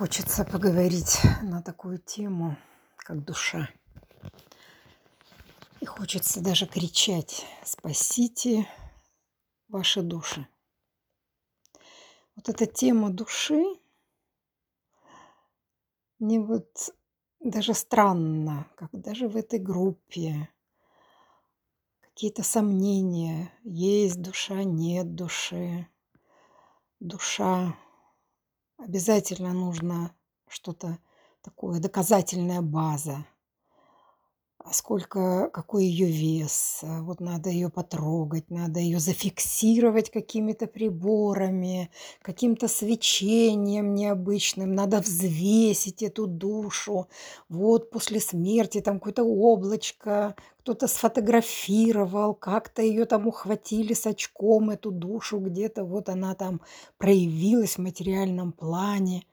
Хочется поговорить на такую тему, как душа. И хочется даже кричать «Спасите ваши души!». Вот эта тема души, мне вот даже странно, как даже в этой группе какие-то сомнения. Есть душа, нет души. Душа обязательно нужно что-то такое, доказательная база. А сколько, какой ее вес, а вот надо ее потрогать, надо ее зафиксировать какими-то приборами, каким-то свечением необычным, надо взвесить эту душу. Вот после смерти там какое-то облачко, кто-то сфотографировал, как-то ее там ухватили с очком, эту душу где-то, вот она там проявилась в материальном плане.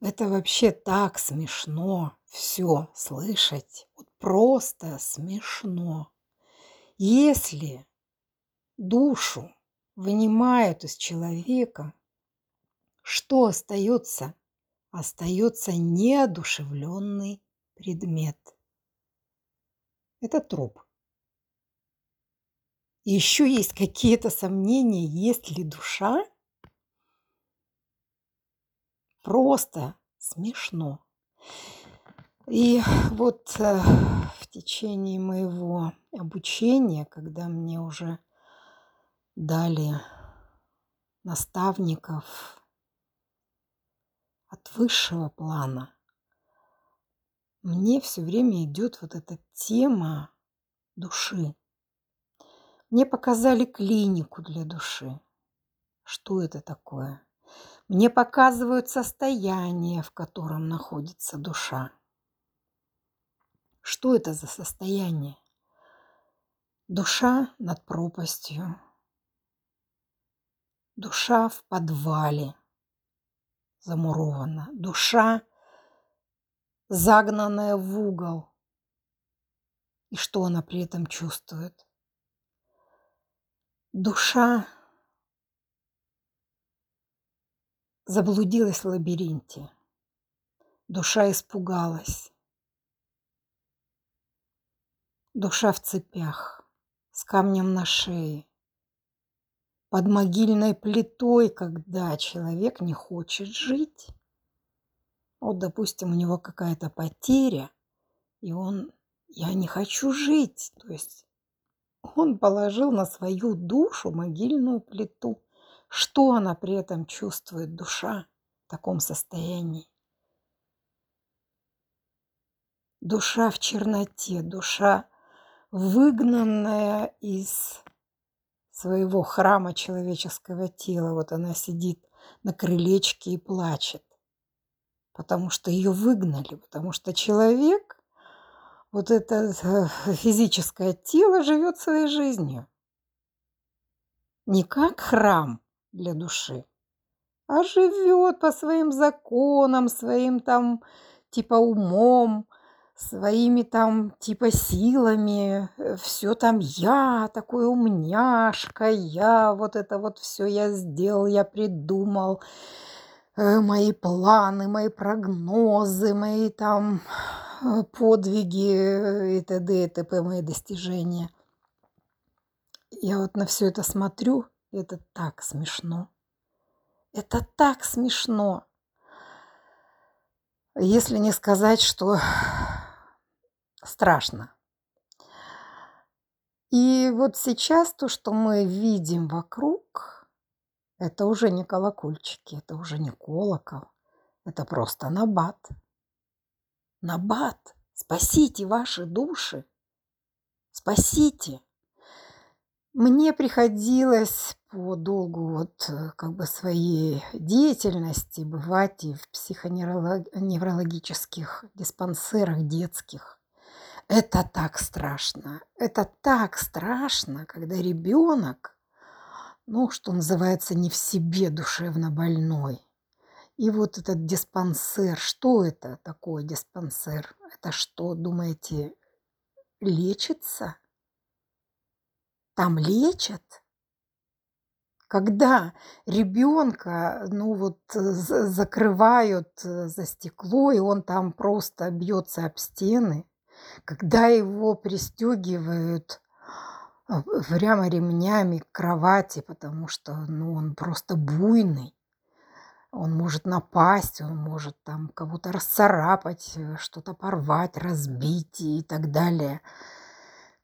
Это вообще так смешно все слышать. Просто смешно. Если душу вынимают из человека, что остается? Остается неодушевленный предмет. Это труп. еще есть какие-то сомнения, есть ли душа, Просто смешно. И вот э, в течение моего обучения, когда мне уже дали наставников от высшего плана, мне все время идет вот эта тема души. Мне показали клинику для души. Что это такое? Мне показывают состояние, в котором находится душа. Что это за состояние? Душа над пропастью. Душа в подвале замурована. Душа загнанная в угол. И что она при этом чувствует? Душа заблудилась в лабиринте. Душа испугалась. Душа в цепях, с камнем на шее. Под могильной плитой, когда человек не хочет жить. Вот, допустим, у него какая-то потеря, и он, я не хочу жить. То есть он положил на свою душу могильную плиту. Что она при этом чувствует, душа, в таком состоянии? Душа в черноте, душа, выгнанная из своего храма человеческого тела. Вот она сидит на крылечке и плачет, потому что ее выгнали, потому что человек, вот это э, физическое тело живет своей жизнью. Не как храм, для души, а живет по своим законам, своим там типа умом, своими там типа силами, все там я такой умняшка, я вот это вот все я сделал, я придумал, э, мои планы, мои прогнозы, мои там э, подвиги и т.д. и т.п. мои достижения. Я вот на все это смотрю это так смешно. Это так смешно. Если не сказать, что страшно. И вот сейчас то, что мы видим вокруг, это уже не колокольчики, это уже не колокол, это просто набат. Набат, спасите ваши души, спасите. Мне приходилось по долгу вот э, как бы своей деятельности бывать и в психоневрологических диспансерах детских. Это так страшно. Это так страшно, когда ребенок, ну, что называется, не в себе душевно больной. И вот этот диспансер, что это такое диспансер? Это что, думаете, лечится? Там лечат? когда ребенка, ну вот, закрывают за стекло, и он там просто бьется об стены, когда его пристегивают а, прямо ремнями к кровати, потому что ну, он просто буйный. Он может напасть, он может там кого-то расцарапать, э, что-то порвать, разбить и так далее.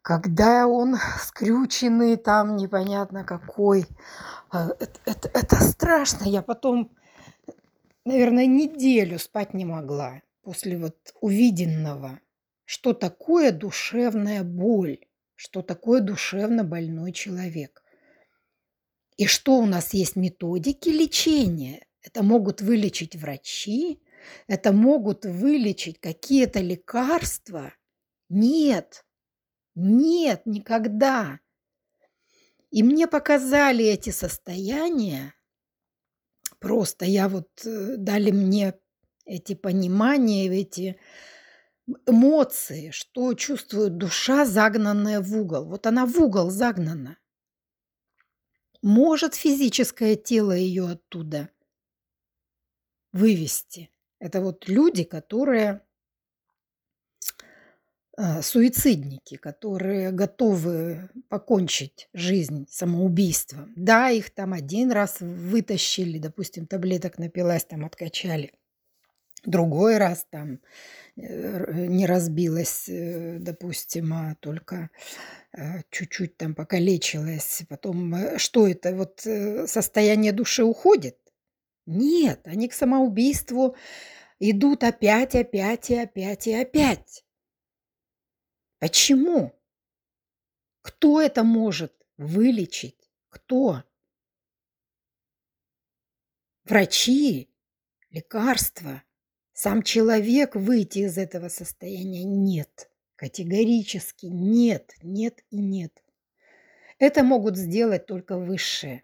Когда он скрюченный, там непонятно какой. Это, это, это страшно. Я потом, наверное, неделю спать не могла после вот увиденного. Что такое душевная боль? Что такое душевно больной человек? И что у нас есть методики лечения? Это могут вылечить врачи, это могут вылечить какие-то лекарства. Нет, нет, никогда. И мне показали эти состояния. Просто я вот э, дали мне эти понимания, эти эмоции, что чувствует душа, загнанная в угол. Вот она в угол загнана. Может физическое тело ее оттуда вывести. Это вот люди, которые э, суицидники, которые готовы покончить жизнь самоубийством. Да, их там один раз вытащили, допустим, таблеток напилась, там откачали. Другой раз там э, не разбилась, э, допустим, а только чуть-чуть там покалечилась. Потом, что это, вот состояние души уходит? Нет, они к самоубийству идут опять, опять и опять и опять. Почему? Кто это может вылечить? Кто? Врачи, лекарства. Сам человек выйти из этого состояния нет. Категорически нет, нет и нет. Это могут сделать только высшие.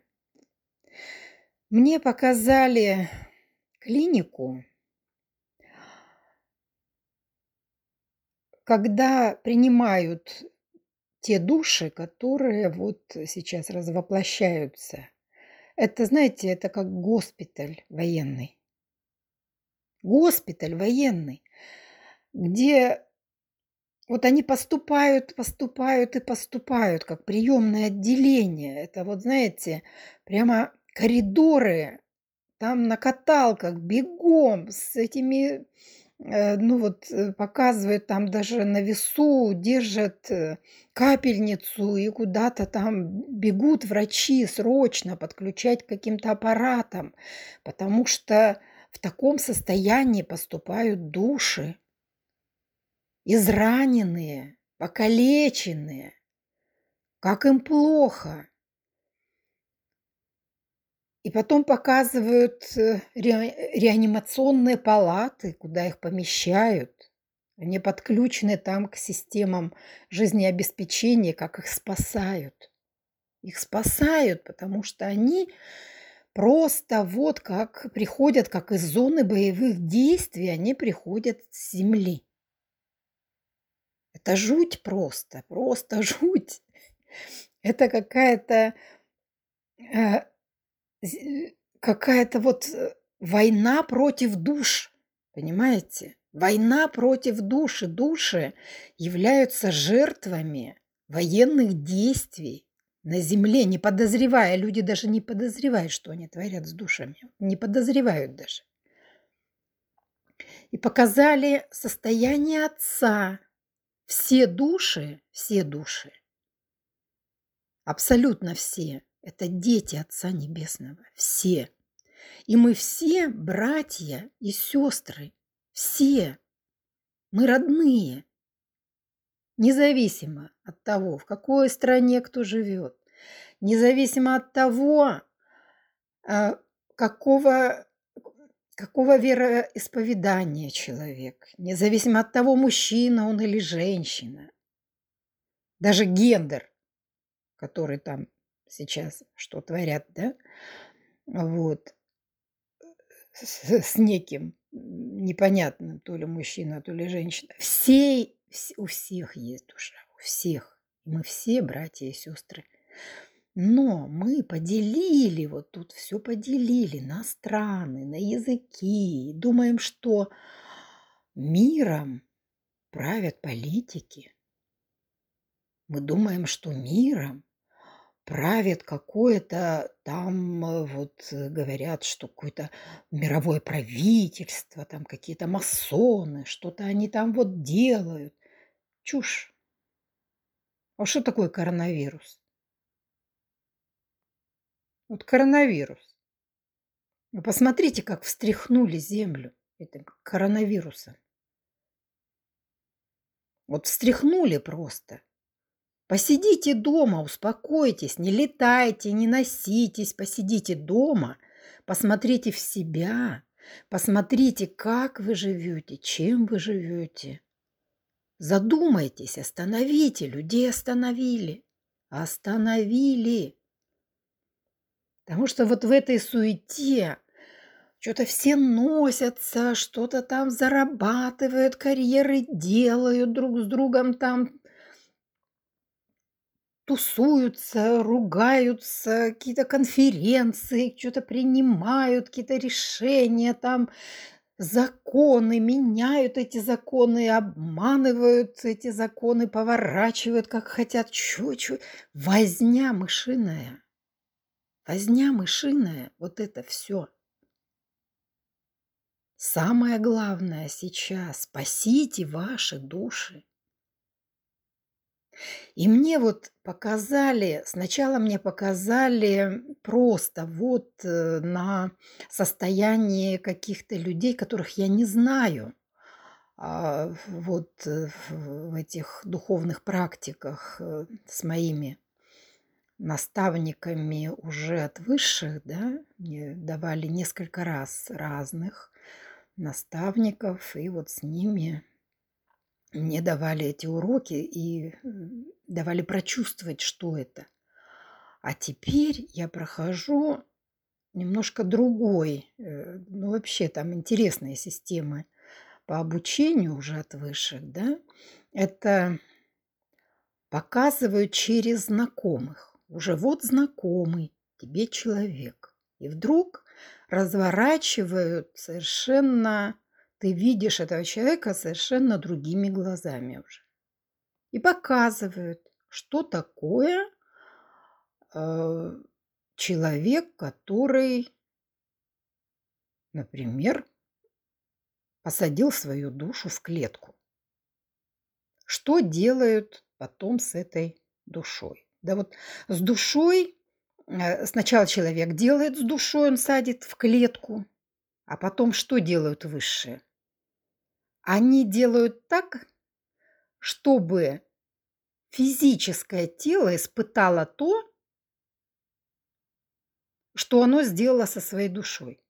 Мне показали клинику, когда принимают те души, которые вот сейчас развоплощаются. Это, знаете, это как госпиталь военный. Госпиталь военный, где вот они поступают, поступают и поступают, как приемное отделение. Это вот, знаете, прямо коридоры, там на каталках, бегом с этими, э, ну вот э, показывают там даже на весу, держат э, капельницу и куда-то там бегут врачи срочно подключать к каким-то аппаратам, потому что в таком состоянии поступают души, израненные, покалеченные, как им плохо – и потом показывают э, реанимационные палаты, куда их помещают. Они подключены там к системам жизнеобеспечения, как их спасают. Их спасают, потому что они просто вот как приходят, как из зоны боевых действий, они приходят с земли. Это жуть просто, просто жуть. Это какая-то э, какая-то вот э, война против душ, понимаете? Война против души. Души являются жертвами военных действий на земле, не подозревая. Люди даже не подозревают, что они творят с душами. Не подозревают даже. И показали состояние отца. Все души, все души, абсолютно все, это дети Отца Небесного. Все. И мы все братья и сестры. Все. Мы родные. Независимо от того, в какой стране кто живет. Независимо от того, а, какого, какого вероисповедания человек. Независимо от того, мужчина он или женщина. Даже гендер, который там сейчас, что творят, да, вот, с, с неким непонятным, то ли мужчина, то ли женщина. Все, у всех есть душа, у всех. Мы все братья и сестры. Но мы поделили, вот тут все поделили на страны, на языки. Думаем, что миром правят политики. Мы думаем, что миром правит какое-то там, э, вот э, говорят, что какое-то мировое правительство, там какие-то масоны, что-то они там вот делают. Чушь. А что такое коронавирус? Вот коронавирус. Вы посмотрите, как встряхнули землю этим коронавирусом. Вот встряхнули просто. Посидите дома, успокойтесь, не летайте, не носитесь, посидите дома, посмотрите в себя, посмотрите, как вы живете, чем вы живете. Задумайтесь, остановите, людей остановили, остановили. Потому что вот в этой суете что-то все носятся, что-то там зарабатывают, карьеры делают друг с другом там, тусуются, ругаются, какие-то конференции, что-то принимают, какие-то решения там, законы, меняют эти законы, обманывают эти законы, поворачивают, как хотят. Чё-чё? Возня мышиная. Возня мышиная, вот это все. Самое главное сейчас – спасите ваши души. И мне вот показали, сначала мне показали просто вот э, на состояние каких-то людей, которых я не знаю, а, вот э, в этих духовных практиках э, с моими наставниками уже от высших, да, мне давали несколько раз разных наставников, и вот с ними мне давали эти уроки и давали прочувствовать, что это. А теперь я прохожу немножко другой, э, ну вообще там интересные системы по обучению уже от высших, да, это показывают через знакомых уже вот знакомый тебе человек. И вдруг разворачивают совершенно, ты видишь этого человека совершенно другими глазами уже. И показывают, что такое э, человек, который, например, посадил свою душу в клетку. Что делают потом с этой душой? Да вот с душой э, сначала человек делает с душой, он садит в клетку, а потом что делают высшие? Они делают так, чтобы физическое тело испытало то, что оно сделало со своей душой.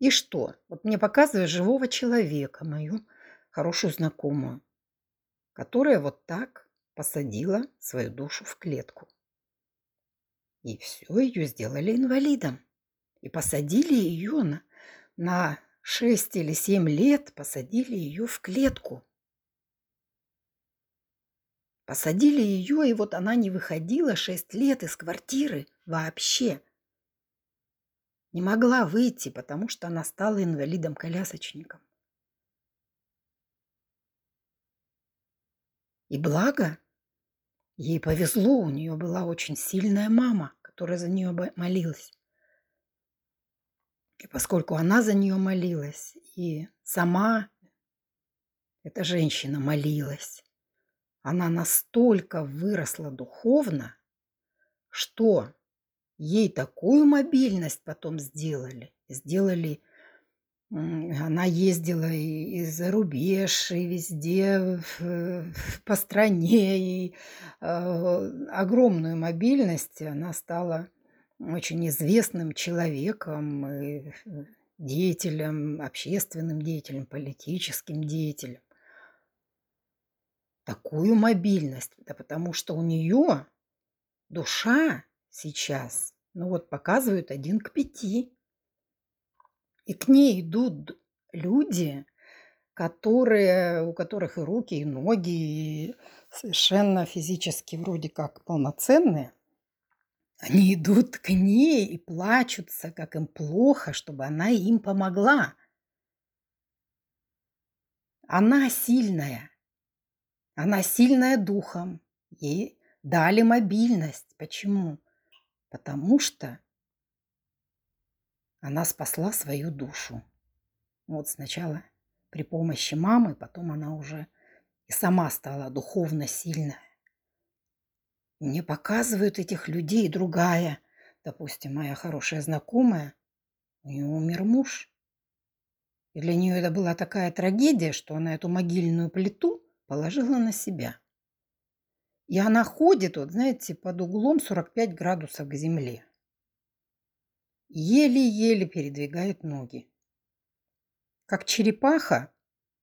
И что? Вот мне показывают живого человека, мою хорошую знакомую, которая вот так посадила свою душу в клетку. И все, ее сделали инвалидом. И посадили ее на, на 6 или 7 лет, посадили ее в клетку. Посадили ее, и вот она не выходила 6 лет из квартиры вообще. Не могла выйти, потому что она стала инвалидом-колясочником. И благо, Ей повезло, у нее была очень сильная мама, которая за нее молилась. И поскольку она за нее молилась, и сама эта женщина молилась, она настолько выросла духовно, что ей такую мобильность потом сделали, сделали она ездила и, и за рубеж, и везде по стране, и э, огромную мобильность. Она стала очень известным человеком, и деятелем, общественным деятелем, политическим деятелем. Такую мобильность, да потому что у нее душа сейчас, ну вот показывают один к пяти. И к ней идут люди, которые, у которых и руки, и ноги, и совершенно физически вроде как полноценные, Они идут к ней и плачутся, как им плохо, чтобы она им помогла. Она сильная. Она сильная духом. Ей дали мобильность. Почему? Потому что она спасла свою душу. Вот сначала при помощи мамы, потом она уже и сама стала духовно сильная. Мне показывают этих людей другая. Допустим, моя хорошая знакомая, у нее умер муж. И для нее это была такая трагедия, что она эту могильную плиту положила на себя. И она ходит, вот знаете, под углом 45 градусов к земле. Еле-еле передвигает ноги. Как черепаха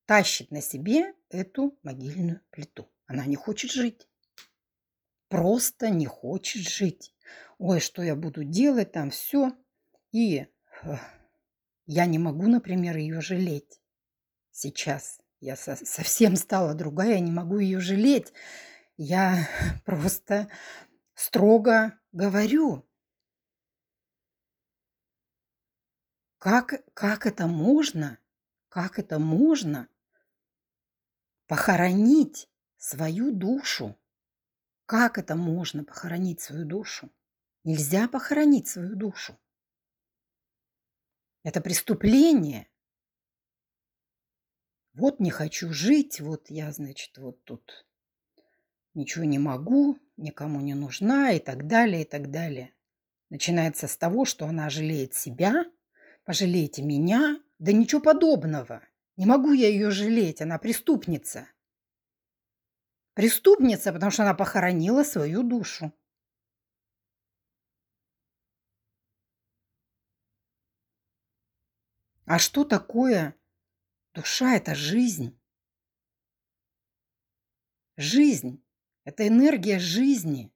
тащит на себе эту могильную плиту. Она не хочет жить просто не хочет жить. Ой, что я буду делать там, все. И я не могу, например, ее жалеть сейчас. Я со совсем стала другая, я не могу ее жалеть. Я просто строго говорю. Как, как это можно? Как это можно похоронить свою душу? Как это можно похоронить свою душу? Нельзя похоронить свою душу. Это преступление. Вот не хочу жить, вот я, значит, вот тут ничего не могу, никому не нужна и так далее, и так далее. Начинается с того, что она жалеет себя, пожалейте меня, да ничего подобного. Не могу я ее жалеть, она преступница. Преступница, потому что она похоронила свою душу. А что такое душа? Это жизнь. Жизнь – это энергия жизни.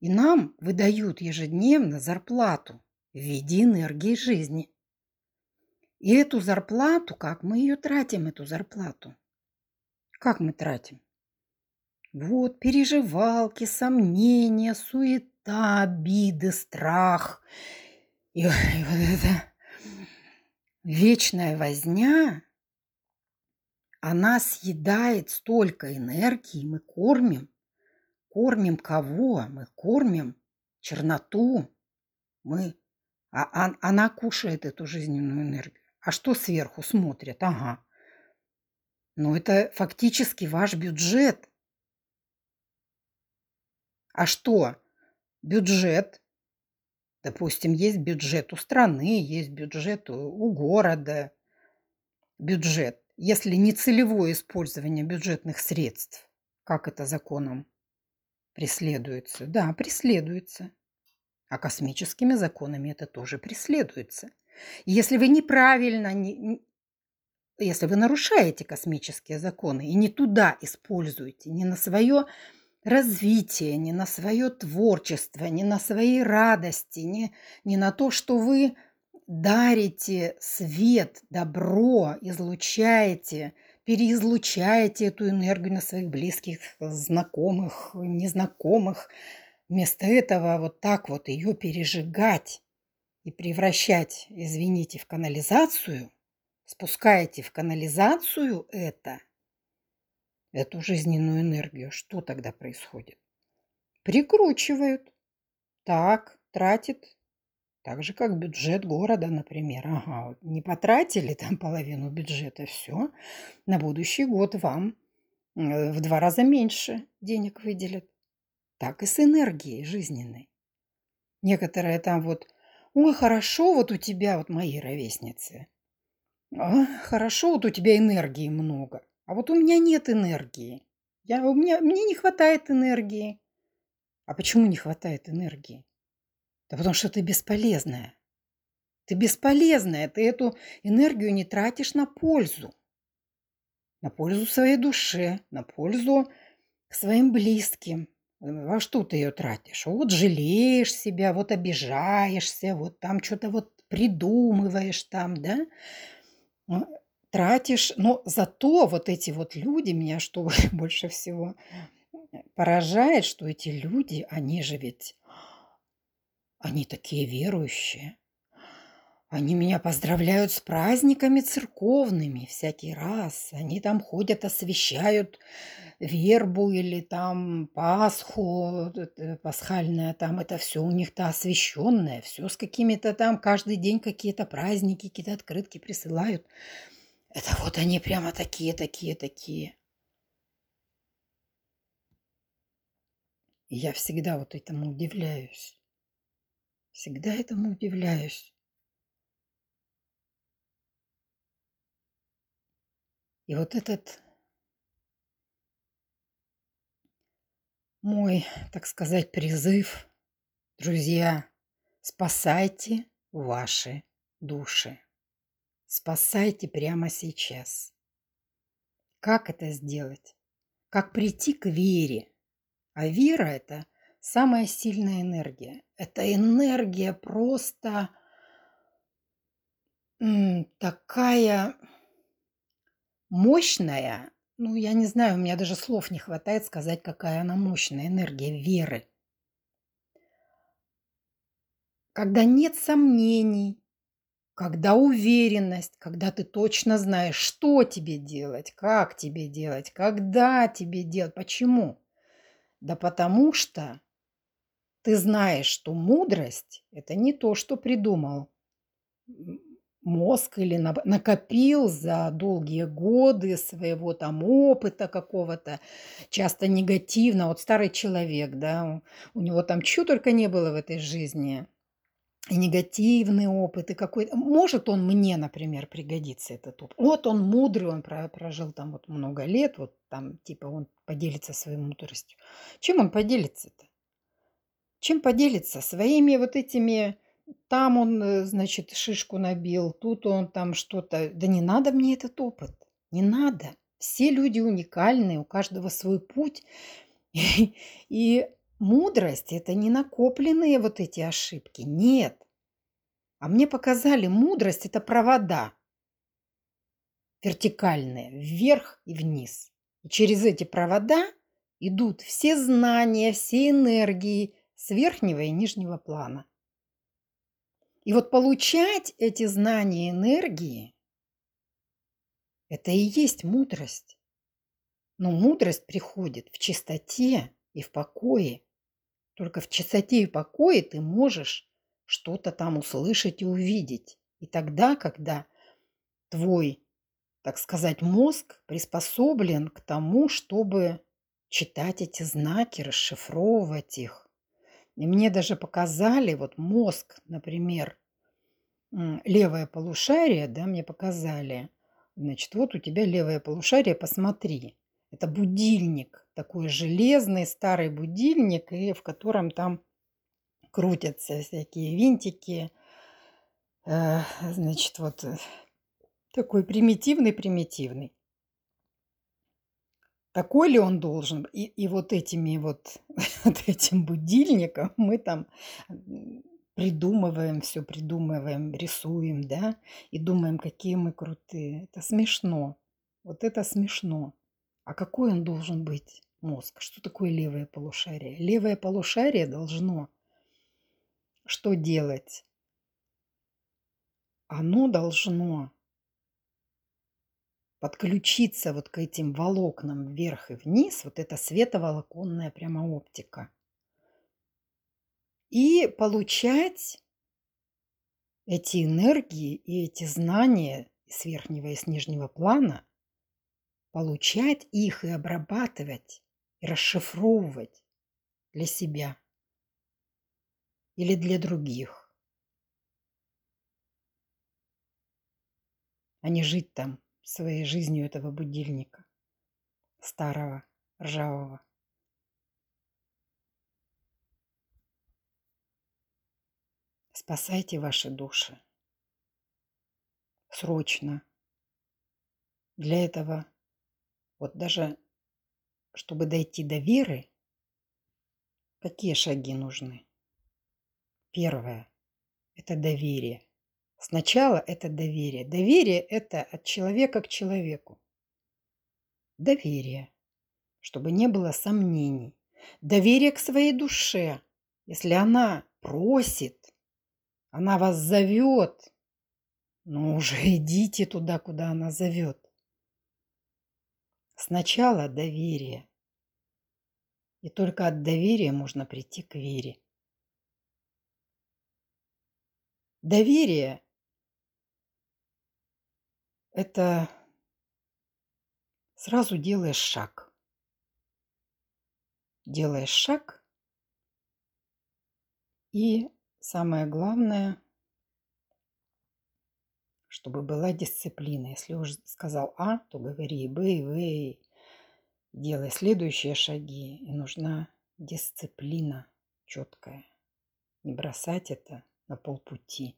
И нам выдают ежедневно зарплату в виде энергии жизни. И эту зарплату, как мы ее тратим, эту зарплату? Как мы тратим? Вот переживалки, сомнения, суета, обиды, страх. И, и вот эта вечная возня, она съедает столько энергии, мы кормим. Кормим кого? Мы кормим черноту. Мы, а, а, она кушает эту жизненную энергию. А что сверху смотрят? Ага, но это фактически ваш бюджет. А что? Бюджет. Допустим, есть бюджет у страны, есть бюджет у города. Бюджет. Если не целевое использование бюджетных средств, как это законом преследуется? Да, преследуется. А космическими законами это тоже преследуется. если вы неправильно, если вы нарушаете космические законы и не туда используете, не на свое развитие, не на свое творчество, не на свои радости, не, не на то, что вы дарите свет, добро, излучаете, переизлучаете эту энергию на своих близких, знакомых, незнакомых. Вместо этого вот так вот ее пережигать и превращать, извините, в канализацию, спускаете в канализацию это, эту жизненную энергию, что тогда происходит? Прикручивают. Так, тратит. Так же, как бюджет города, например. Ага, не потратили там половину бюджета, все. На будущий год вам э, в два раза меньше денег выделят. Так и с энергией жизненной. Некоторые там вот, ой, хорошо, вот у тебя, вот мои ровесницы, а, хорошо, вот у тебя энергии много. А вот у меня нет энергии. Я, у меня, мне не хватает энергии. А почему не хватает энергии? Да потому что ты бесполезная. Ты бесполезная. Ты эту энергию не тратишь на пользу. На пользу своей душе, на пользу своим близким. Во что ты ее тратишь? Вот жалеешь себя, вот обижаешься, вот там что-то вот придумываешь там, да? Тратишь, но зато вот эти вот люди меня что больше всего э, поражает, что эти люди, они же ведь, они такие верующие. Они меня поздравляют с праздниками церковными всякий раз. Они там ходят, освещают вербу или там Пасху, пасхальное там, это все у них-то освященное, все с какими-то там, каждый день какие-то праздники, какие-то открытки присылают. Это вот они прямо такие, такие, такие. Я всегда вот этому удивляюсь. Всегда этому удивляюсь. И вот этот мой, так сказать, призыв, друзья, спасайте ваши души. Спасайте прямо сейчас. Как это сделать? Как прийти к вере? А вера – это самая сильная энергия. Это энергия просто такая мощная, ну, я не знаю, у меня даже слов не хватает сказать, какая она мощная энергия веры. Когда нет сомнений, когда уверенность, когда ты точно знаешь, что тебе делать, как тебе делать, когда тебе делать, почему. Да потому что ты знаешь, что мудрость – это не то, что придумал мозг или накопил за долгие годы своего там опыта какого-то, часто негативно. Вот старый человек, да, у него там чего только не было в этой жизни. И негативный опыт, и какой-то... Может он мне, например, пригодится этот опыт. Вот он мудрый, он прожил там вот много лет, вот там типа он поделится своей мудростью. Чем он поделится-то? Чем поделится? Своими вот этими там он, э, значит, шишку набил, тут он там что-то. Да не надо мне этот опыт. Не надо. Все люди уникальны, у каждого свой путь. И, и мудрость – это не накопленные вот эти ошибки. Нет. А мне показали, мудрость – это провода вертикальные, вверх и вниз. И через эти провода идут все знания, все энергии с верхнего и нижнего плана. И вот получать эти знания энергии – это и есть мудрость. Но мудрость приходит в чистоте и в покое. Только в чистоте и покое ты можешь что-то там услышать и увидеть. И тогда, когда твой, так сказать, мозг приспособлен к тому, чтобы читать эти знаки, расшифровывать их, и мне даже показали, вот мозг, например, левое полушарие, да, мне показали. Значит, вот у тебя левое полушарие, посмотри. Это будильник, такой железный старый будильник, и в котором там крутятся всякие винтики. Э, значит, вот э, такой примитивный-примитивный. Такой ли он должен? И, и вот этими вот, вот этим будильником мы там придумываем все, придумываем, рисуем, да, и думаем, какие мы крутые. Это смешно. Вот это смешно. А какой он должен быть, мозг? Что такое левое полушарие? Левое полушарие должно что делать? Оно должно подключиться вот к этим волокнам вверх и вниз, вот это световолоконная прямо оптика, и получать эти энергии и эти знания с верхнего и с нижнего плана, получать их и обрабатывать, и расшифровывать для себя или для других, а не жить там своей жизнью этого будильника, старого, ржавого. Спасайте ваши души. Срочно. Для этого, вот даже чтобы дойти до веры, какие шаги нужны? Первое – это доверие. Сначала это доверие. Доверие – это от человека к человеку. Доверие, чтобы не было сомнений. Доверие к своей душе. Если она просит, она вас зовет. Ну уже идите туда, куда она зовет. Сначала доверие. И только от доверия можно прийти к вере. Доверие – это сразу делаешь шаг. Делаешь шаг, и самое главное, чтобы была дисциплина. Если уже сказал А, то говори Б, и В, и делай следующие шаги. И нужна дисциплина четкая. Не бросать это на полпути.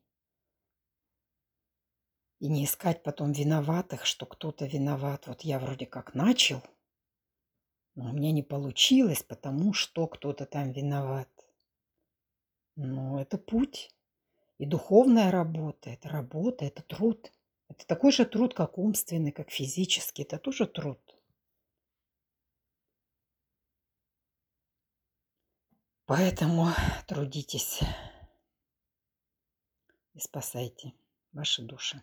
И не искать потом виноватых, что кто-то виноват. Вот я вроде как начал, но у меня не получилось, потому что кто-то там виноват. Но это путь. И духовная работа, это работа, это труд. Это такой же труд, как умственный, как физический. Это тоже труд. Поэтому трудитесь и спасайте ваши души.